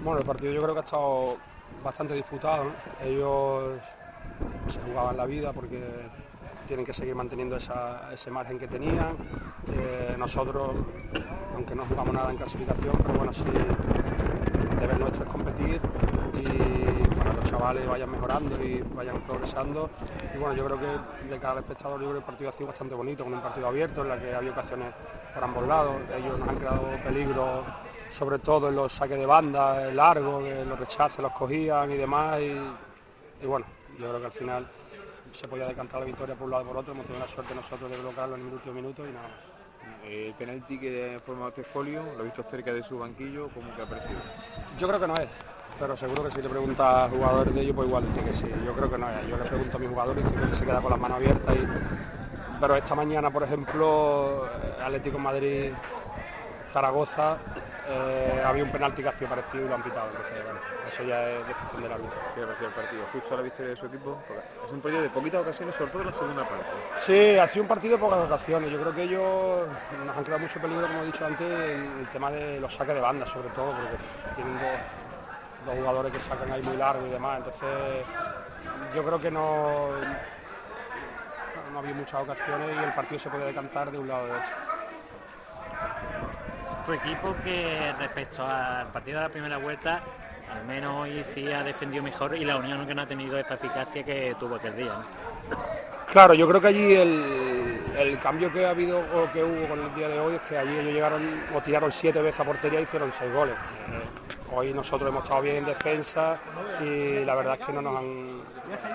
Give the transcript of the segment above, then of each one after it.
Bueno, el partido yo creo que ha estado bastante disputado. Ellos se jugaban la vida porque tienen que seguir manteniendo ese margen que tenían. Eh, nosotros, aunque no jugamos nada en clasificación, pero bueno, sí, el deber nuestro es competir y bueno, los chavales vayan mejorando y vayan progresando. Y bueno, yo creo que de cara al espectador, yo creo el partido ha sido bastante bonito, con un partido abierto en la que había ocasiones por ambos lados. Ellos nos han creado peligro, sobre todo en los saques de banda, largos, que los rechaces los cogían y demás. Y, y bueno, yo creo que al final se podía decantar la victoria por un lado y por otro. Hemos tenido la suerte nosotros de colocarlo en el último minuto y nada más. El penalti que forma folio, lo he visto cerca de su banquillo, ¿cómo que ha parecido? Yo creo que no es, pero seguro que si le pregunta a jugadores de ellos, pues igual dice que sí. Yo creo que no es. Yo le pregunto a mis jugadores y que se queda con las manos abiertas. Y... Pero esta mañana, por ejemplo, eh, Atlético Madrid, Zaragoza, eh, había un penalti que hacía parecido y lo han pitado. Entonces, bueno, eso ya es decisión del árbitro. ¿Qué parecido el partido? Justo la victoria de su equipo. Es un partido de poquitas ocasiones, sobre todo en la segunda parte. Sí, ha sido un partido de pocas ocasiones. Yo creo que ellos nos han creado mucho peligro, como he dicho antes, el, el tema de los saques de banda, sobre todo, porque tienen dos, dos jugadores que sacan ahí muy largo y demás. Entonces, yo creo que no, no había muchas ocasiones y el partido se podía decantar de un lado o de otro. Equipo que respecto al partido de la primera vuelta, al menos hoy sí ha defendido mejor y la Unión que no ha tenido esta eficacia que tuvo aquel día. Claro, yo creo que allí el, el cambio que ha habido o que hubo con el día de hoy es que allí ellos llegaron o tiraron siete veces a portería y hicieron seis goles. Hoy nosotros hemos estado bien en defensa y la verdad es que no nos han,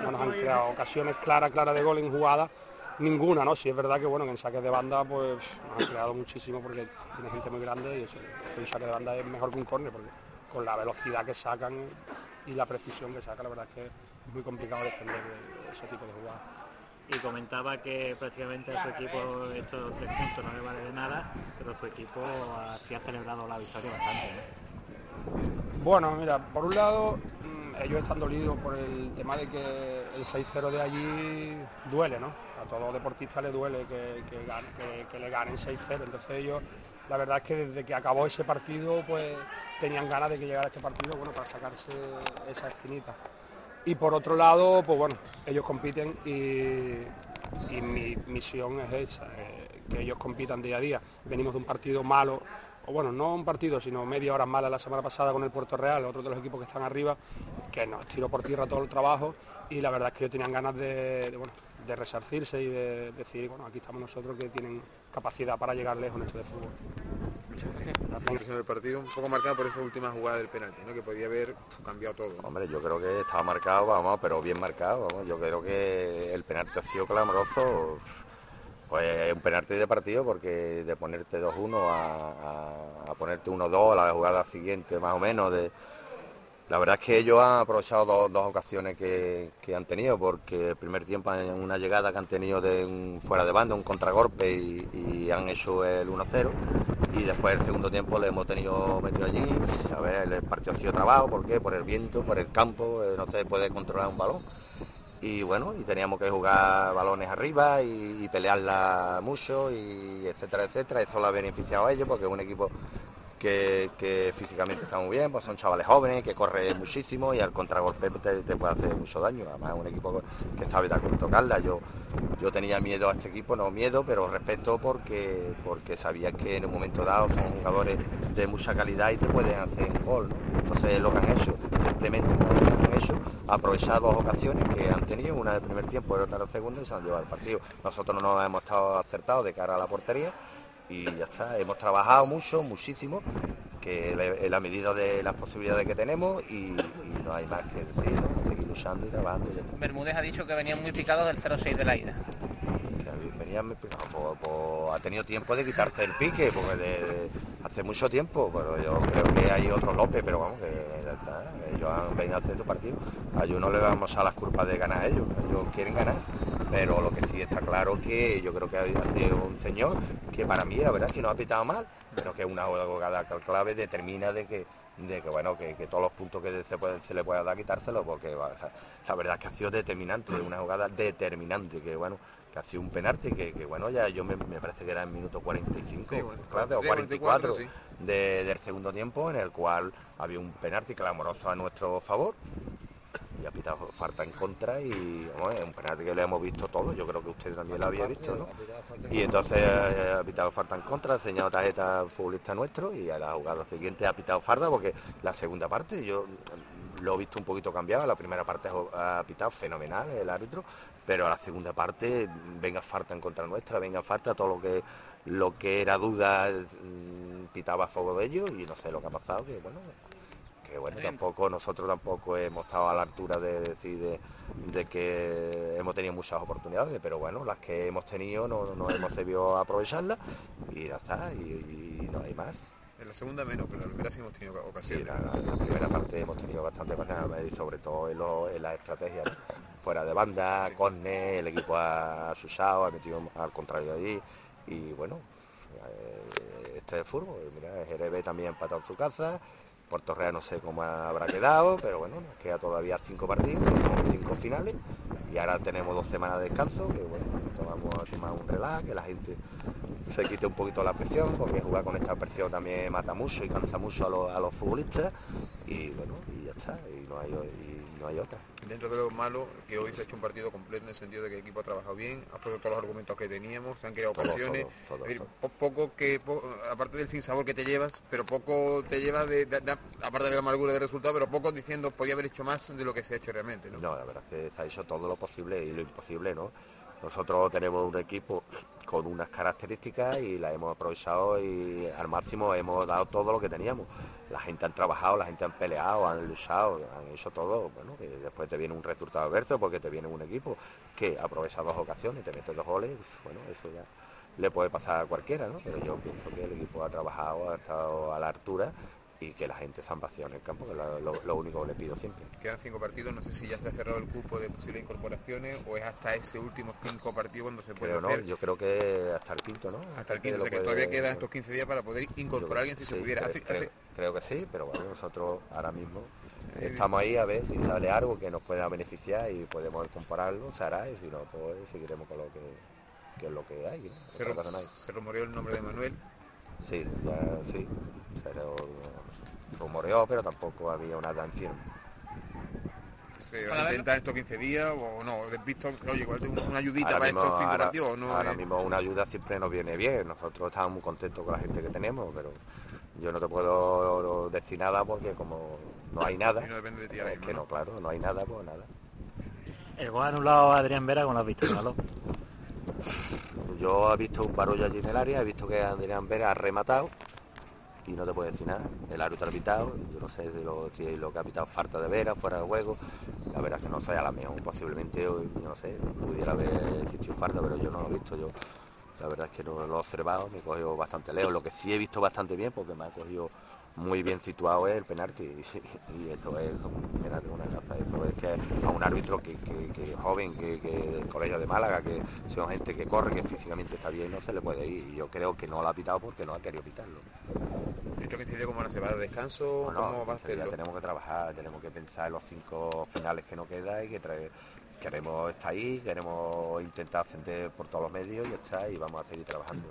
no nos han creado ocasiones claras, claras de gol en jugada. Ninguna, ¿no? Si es verdad que bueno, que en saques de banda pues nos han creado muchísimo porque tiene gente muy grande y eso, un saque de banda es mejor que un córner porque con la velocidad que sacan y la precisión que sacan, la verdad es que es muy complicado defender ese tipo de jugadas. Y comentaba que prácticamente a su equipo estos tres puntos no le vale de nada, pero su equipo así ha celebrado la victoria bastante. ¿no? Bueno, mira, por un lado, ellos están dolidos por el tema de que el 6-0 de allí duele, ¿no? A todo deportista le duele que, que le ganen 6-0. Entonces ellos, la verdad es que desde que acabó ese partido, pues tenían ganas de que llegara este partido, bueno, para sacarse esa espinita. Y por otro lado, pues bueno, ellos compiten y, y mi misión es esa, eh, que ellos compitan día a día. Venimos de un partido malo, o bueno, no un partido, sino media hora mala la semana pasada con el Puerto Real, otro de los equipos que están arriba, que nos tiró por tierra todo el trabajo y la verdad es que ellos tenían ganas de, de, bueno, de resarcirse y de decir, bueno, aquí estamos nosotros que tienen capacidad para llegar lejos en esto de fútbol. Gracias. El partido un poco marcado por esa última jugada del penalti, ¿no? que podía haber cambiado todo. ¿no? Hombre, yo creo que estaba marcado, vamos, pero bien marcado, vamos. Yo creo que el penalti ha sido clamoroso. Pues es un penalti de partido porque de ponerte 2-1 a, a- a ponerte 1-2 a la jugada siguiente más o menos. De... La verdad es que ellos han aprovechado dos, dos ocasiones que, que han tenido porque el primer tiempo en una llegada que han tenido de fuera de banda, un contragolpe y, y han hecho el 1-0 y después el segundo tiempo le hemos tenido metido allí. A ver, el partido ha sido trabajo, ¿por qué? Por el viento, por el campo, eh, no se puede controlar un balón. Y bueno, y teníamos que jugar balones arriba y, y pelearla mucho y etcétera, etcétera. Eso lo ha beneficiado a ellos porque es un equipo que, físicamente está muy bien, pues son chavales jóvenes, que corre muchísimo y al contragolpe te, te puede hacer mucho daño. Además es un equipo que sabe tocarla. Yo, yo tenía miedo a este equipo, no miedo, pero respeto porque, porque sabía que en un momento dado son jugadores de mucha calidad y te pueden hacer un gol. Entonces lo que han hecho, simplemente lo han hecho, aprovechar dos ocasiones que han tenido, una del primer tiempo y otra del segundo y se han llevado el partido. Nosotros no hemos estado acertados de cara a la portería y ya está, hemos trabajado mucho, muchísimo, que en la medida de las posibilidades que tenemos y, y no hay más que decir, ¿no? seguir luchando y trabajando y ya está. Bermúdez ha dicho que venían muy picados del 0-6 de la ida. Pues, pues, ha tenido tiempo de quitarse el pique, porque de, hace mucho tiempo, pero yo creo que hay otro López, pero vamos, que ya está, ellos han venido a hacer su partido. A ellos no le vamos a las culpas de ganar a ellos, ellos quieren ganar, pero lo que sí está claro que yo creo que ha sido un señor que para mí la verdad es que no ha pitado mal, pero que una jugada clave determina de que de que bueno que, todos los puntos que se, se le pueda dar quitárselo porque la verdad es que ha sido determinante una jugada determinante que bueno que ha sido un penalti que, bueno ya yo me, parece que era en minuto 45 o 44, del segundo tiempo en el cual había un penalti clamoroso a nuestro favor y ha pitado falta en contra y es un penalti que le hemos visto todos, yo creo que usted también lo había visto, ¿no? Y entonces eh, ha pitado falta en contra, ha enseñado tarjeta futbolista nuestro y a la jugada siguiente ha pitado farda porque la segunda parte yo lo he visto un poquito cambiado, la primera parte ha pitado fenomenal el árbitro, pero a la segunda parte venga falta en contra nuestra, venga falta todo lo que lo que era duda mm, pitaba a favor de ellos y no sé lo que ha pasado, que bueno, bueno, tampoco nosotros tampoco hemos estado a la altura de decir de, que hemos tenido muchas oportunidades, pero bueno, las que hemos tenido no, no hemos debido aprovecharlas y ya está, y, no hay más. En la segunda menos, pero en la primera sí hemos tenido ocasiones. Sí, en la primera parte hemos tenido bastante ocasiones, sobre todo en, las estrategias fuera de banda, Corne, el equipo ha asustado, ha metido al contrario allí y bueno, eh, este es fútbol, mira, Jerebe también ha empatado en su casa, Puerto Real no sé cómo habrá quedado, pero bueno, nos queda todavía cinco partidos, cinco finales y ahora tenemos dos semanas de descanso, que bueno, vamos a tomar un relax, que la gente se quite un poquito la presión, porque jugar con esta presión también mata mucho y cansa mucho a los, futbolistas y bueno, y ya está, y no hay, no hay otra. Dentro de lo malo, que hoy se ha hecho un partido completo en el sentido de que el equipo ha trabajado bien, ha puesto todos los argumentos que teníamos, se han creado ocasiones. poco que, aparte del sinsabor que te llevas, pero poco te llevas de, aparte de la amargura del resultado, pero poco diciendo podía haber hecho más de lo que se ha hecho realmente. No, no la verdad es que se ha hecho todo lo posible y lo imposible, ¿no? Nosotros tenemos un equipo con unas características y las hemos aprovechado y al máximo hemos dado todo lo que teníamos. La gente han trabajado, la gente han peleado, han luchado, han hecho todo. Bueno, que después te viene un resultado adverso porque te viene un equipo que aprovecha dos ocasiones, te mete dos goles, bueno, eso ya le puede pasar a cualquiera, ¿no? Pero yo pienso que el equipo ha trabajado, ha estado a la altura y que la gente se han vaciado en el campo, que es lo, único que le pido siempre. Quedan cinco partidos, no sé si ya se ha cerrado el cupo de posibles incorporaciones o es hasta ese último cinco partidos cuando se puede hacer. yo creo que hasta el quinto, ¿no? Hasta el quinto, que, todavía quedan estos 15 días para poder incorporar a alguien si se pudiera. Creo, que sí, pero bueno, nosotros ahora mismo estamos ahí a ver si sale algo que nos pueda beneficiar y podemos compararlo, se hará y si no, pues seguiremos con lo que, es lo que hay. Se, rumoreó el nombre de Manuel. Sí, ya, sí, pero rumoreó, pero tampoco había nada en firme. ¿Se va a intentar estos 15 días o no? visto, oye, igual una ayudita para estos 5 partidos? No ahora mismo una ayuda siempre nos viene bien. Nosotros estamos muy contentos con la gente que tenemos, pero yo no te puedo decir nada porque como no hay nada, no depende de ti es que no, claro, no hay nada, pues nada. El gol anulado a Adrián Vera, ¿cómo lo has visto, Yo he visto un barullo allí en el área, he visto que Adrián Vera ha rematado y no te puede decir nada. El árbitro ha pitado, yo no sé si lo, lo que ha pitado falta de vera, fuera de juego. La verdad es que no sé, a la mejor posiblemente, no sé, pudiera haber existido falta, pero yo no lo he visto. Yo la verdad es que no lo he observado, me he cogido bastante lejos. Lo que sí he visto bastante bien, porque me ha cogido muy bien situado es el penalti y, esto es un penalti una casa eso es que a un árbitro que, que, joven que, que colegio de Málaga que son gente que corre que físicamente está bien no se le puede ir y yo creo que no lo ha pitado porque no ha querido pitarlo ¿Esto que cómo se va de descanso? ¿Cómo va a Ya tenemos que trabajar, tenemos que pensar en los cinco finales que nos queda y que queremos estar ahí, queremos intentar ascender por todos los medios y está y vamos a seguir trabajando.